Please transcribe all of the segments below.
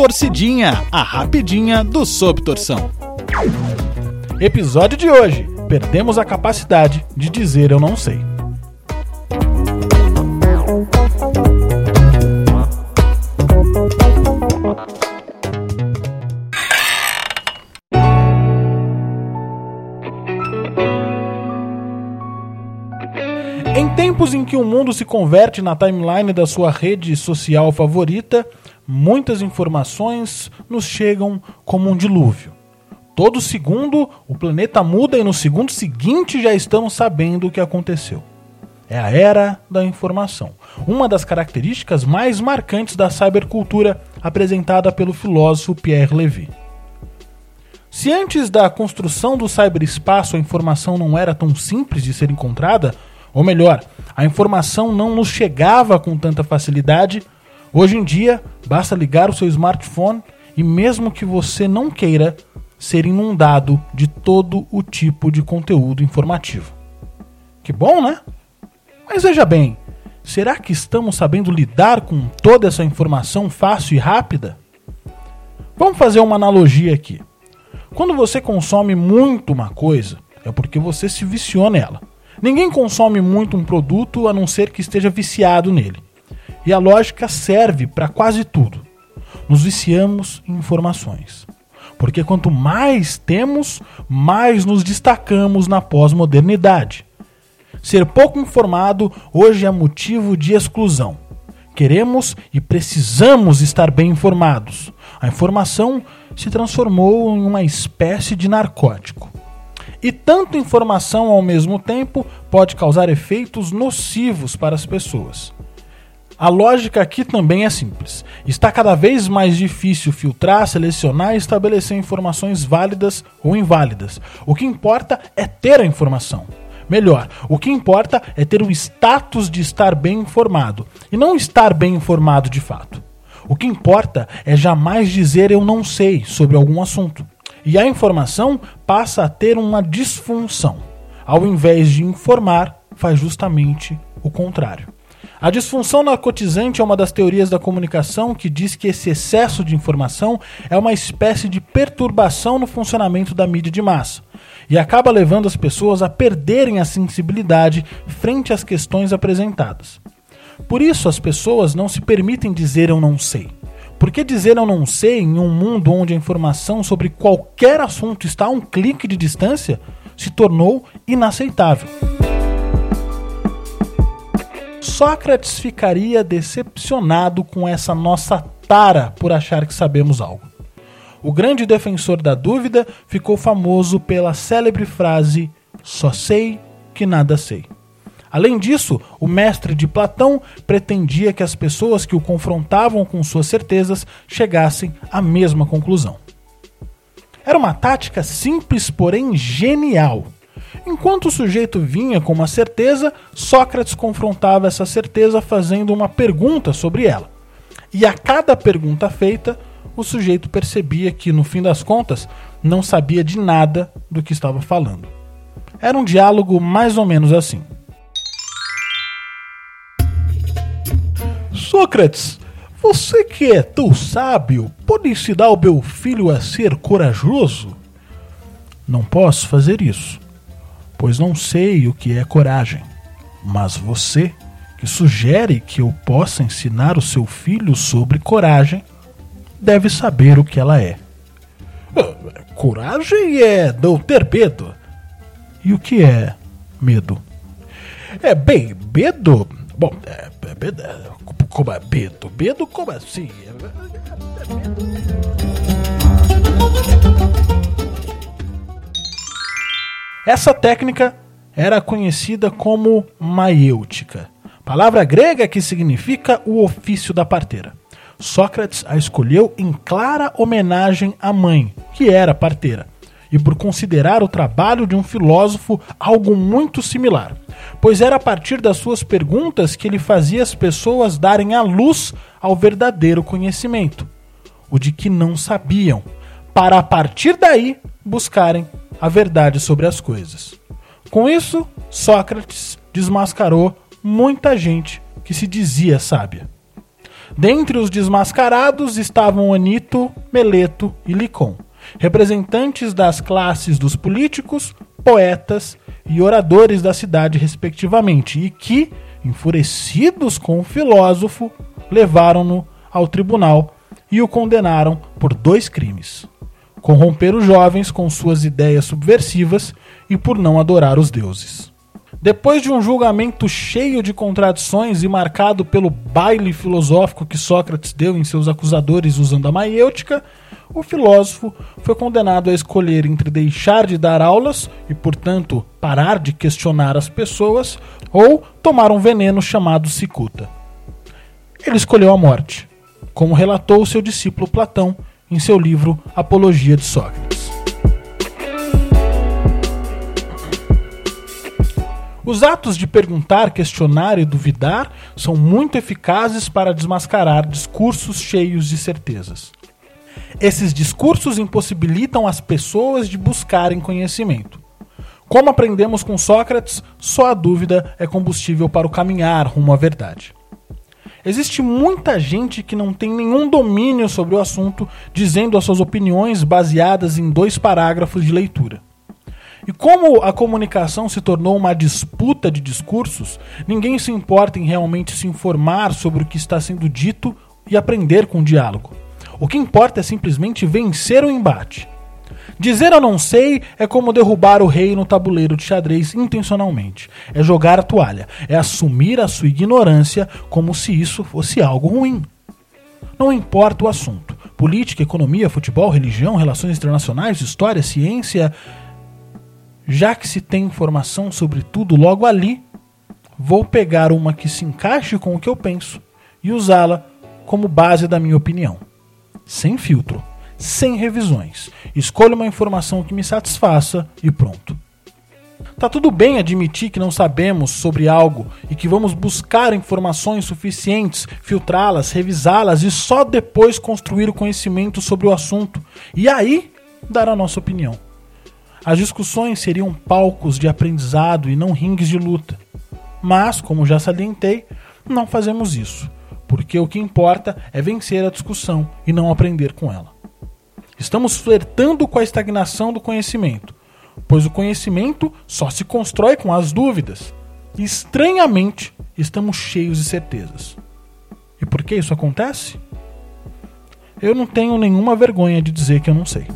Torcidinha, a rapidinha do Sob Torção. Episódio de hoje: Perdemos a capacidade de dizer eu não sei. Em tempos em que o mundo se converte na timeline da sua rede social favorita, muitas informações nos chegam como um dilúvio. Todo segundo o planeta muda e no segundo seguinte já estamos sabendo o que aconteceu. É a era da informação, uma das características mais marcantes da cybercultura apresentada pelo filósofo Pierre Levy. Se antes da construção do cyberespaço a informação não era tão simples de ser encontrada, ou melhor, a informação não nos chegava com tanta facilidade, hoje em dia basta ligar o seu smartphone e, mesmo que você não queira, ser inundado de todo o tipo de conteúdo informativo. Que bom, né? Mas veja bem, será que estamos sabendo lidar com toda essa informação fácil e rápida? Vamos fazer uma analogia aqui. Quando você consome muito uma coisa, é porque você se viciou nela. Ninguém consome muito um produto a não ser que esteja viciado nele. E a lógica serve para quase tudo. Nos viciamos em informações. Porque quanto mais temos, mais nos destacamos na pós-modernidade. Ser pouco informado hoje é motivo de exclusão. Queremos e precisamos estar bem informados. A informação se transformou em uma espécie de narcótico. E tanta informação ao mesmo tempo pode causar efeitos nocivos para as pessoas. A lógica aqui também é simples. Está cada vez mais difícil filtrar, selecionar e estabelecer informações válidas ou inválidas. O que importa é ter a informação. Melhor, o que importa é ter o status de estar bem informado e não estar bem informado de fato. O que importa é jamais dizer eu não sei sobre algum assunto. E a informação passa a ter uma disfunção. Ao invés de informar, faz justamente o contrário. A disfunção narcotizante é uma das teorias da comunicação que diz que esse excesso de informação é uma espécie de perturbação no funcionamento da mídia de massa e acaba levando as pessoas a perderem a sensibilidade frente às questões apresentadas. Por isso, as pessoas não se permitem dizer eu não sei. Porque dizer eu não sei em um mundo onde a informação sobre qualquer assunto está a um clique de distância se tornou inaceitável. Sócrates ficaria decepcionado com essa nossa tara por achar que sabemos algo. O grande defensor da dúvida ficou famoso pela célebre frase: Só sei que nada sei. Além disso, o mestre de Platão pretendia que as pessoas que o confrontavam com suas certezas chegassem à mesma conclusão. Era uma tática simples, porém genial Enquanto o sujeito vinha com uma certeza, Sócrates confrontava essa certeza fazendo uma pergunta sobre ela. E a cada pergunta feita, o sujeito percebia que, no fim das contas, não sabia de nada do que estava falando. Era um diálogo mais ou menos assim. Sócrates, você que é tão sábio, pode ensinar o meu filho a ser corajoso? Não posso fazer isso pois não sei o que é coragem. Mas você, que sugere que eu possa ensinar o seu filho sobre coragem, deve saber o que ela é. Coragem é não ter medo. E o que é medo? É bem, medo. Bom, é, é, é como é medo? Medo como assim? É, é, medo. Essa técnica era conhecida como maiêutica, palavra grega que significa o ofício da parteira. Sócrates a escolheu em clara homenagem à mãe, que era parteira, e por considerar o trabalho de um filósofo algo muito similar, pois era a partir das suas perguntas que ele fazia as pessoas darem a luz ao verdadeiro conhecimento, o de que não sabiam, para a partir daí buscarem a verdade sobre as coisas. Com isso, Sócrates desmascarou muita gente que se dizia sábia. Dentre os desmascarados estavam Anito, Meleto e Licon, representantes das classes dos políticos, poetas e oradores da cidade, respectivamente, e que, enfurecidos com o filósofo, levaram-no ao tribunal e o condenaram por dois crimes: corromper os jovens com suas ideias subversivas e por não adorar os deuses. Depois de um julgamento cheio de contradições e marcado pelo baile filosófico que Sócrates deu em seus acusadores usando a maiêutica, o filósofo foi condenado a escolher entre deixar de dar aulas e, portanto, parar de questionar as pessoas ou tomar um veneno chamado cicuta. Ele escolheu a morte, como relatou seu discípulo Platão em seu livro Apologia de Sócrates. Os atos de perguntar, questionar e duvidar são muito eficazes para desmascarar discursos cheios de certezas. Esses discursos impossibilitam as pessoas de buscarem conhecimento. Como aprendemos com Sócrates, só a dúvida é combustível para o caminhar rumo à verdade. Existe muita gente que não tem nenhum domínio sobre o assunto, dizendo as suas opiniões baseadas em dois parágrafos de leitura. E como a comunicação se tornou uma disputa de discursos, ninguém se importa em realmente se informar sobre o que está sendo dito e aprender com o diálogo. O que importa é simplesmente vencer o embate. Dizer eu não sei é como derrubar o rei no tabuleiro de xadrez intencionalmente. É jogar a toalha, é assumir a sua ignorância como se isso fosse algo ruim. Não importa o assunto. Política, economia, futebol, religião, relações internacionais, história, ciência, já que se tem informação sobre tudo logo ali, vou pegar uma que se encaixe com o que eu penso e usá-la como base da minha opinião. Sem filtro, sem revisões. Escolha uma informação que me satisfaça e pronto. Tá tudo bem admitir que não sabemos sobre algo e que vamos buscar informações suficientes, filtrá-las, revisá-las e só depois construir o conhecimento sobre o assunto e aí dar a nossa opinião. As discussões seriam palcos de aprendizado e não ringues de luta. Mas, como já salientei, não fazemos isso, porque o que importa é vencer a discussão e não aprender com ela. Estamos flertando com a estagnação do conhecimento, pois o conhecimento só se constrói com as dúvidas. E, estranhamente, estamos cheios de certezas. E por que isso acontece? Eu não tenho nenhuma vergonha de dizer que eu não sei.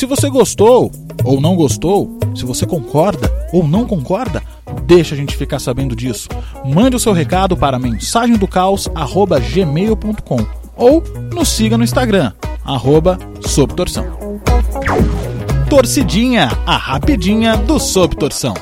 Se você gostou ou não gostou, se você concorda ou não concorda, deixa a gente ficar sabendo disso. Mande o seu recado para mensagemdocaos@gmail.com ou nos siga no Instagram arroba Torcidinha, a rapidinha do Sob Torção.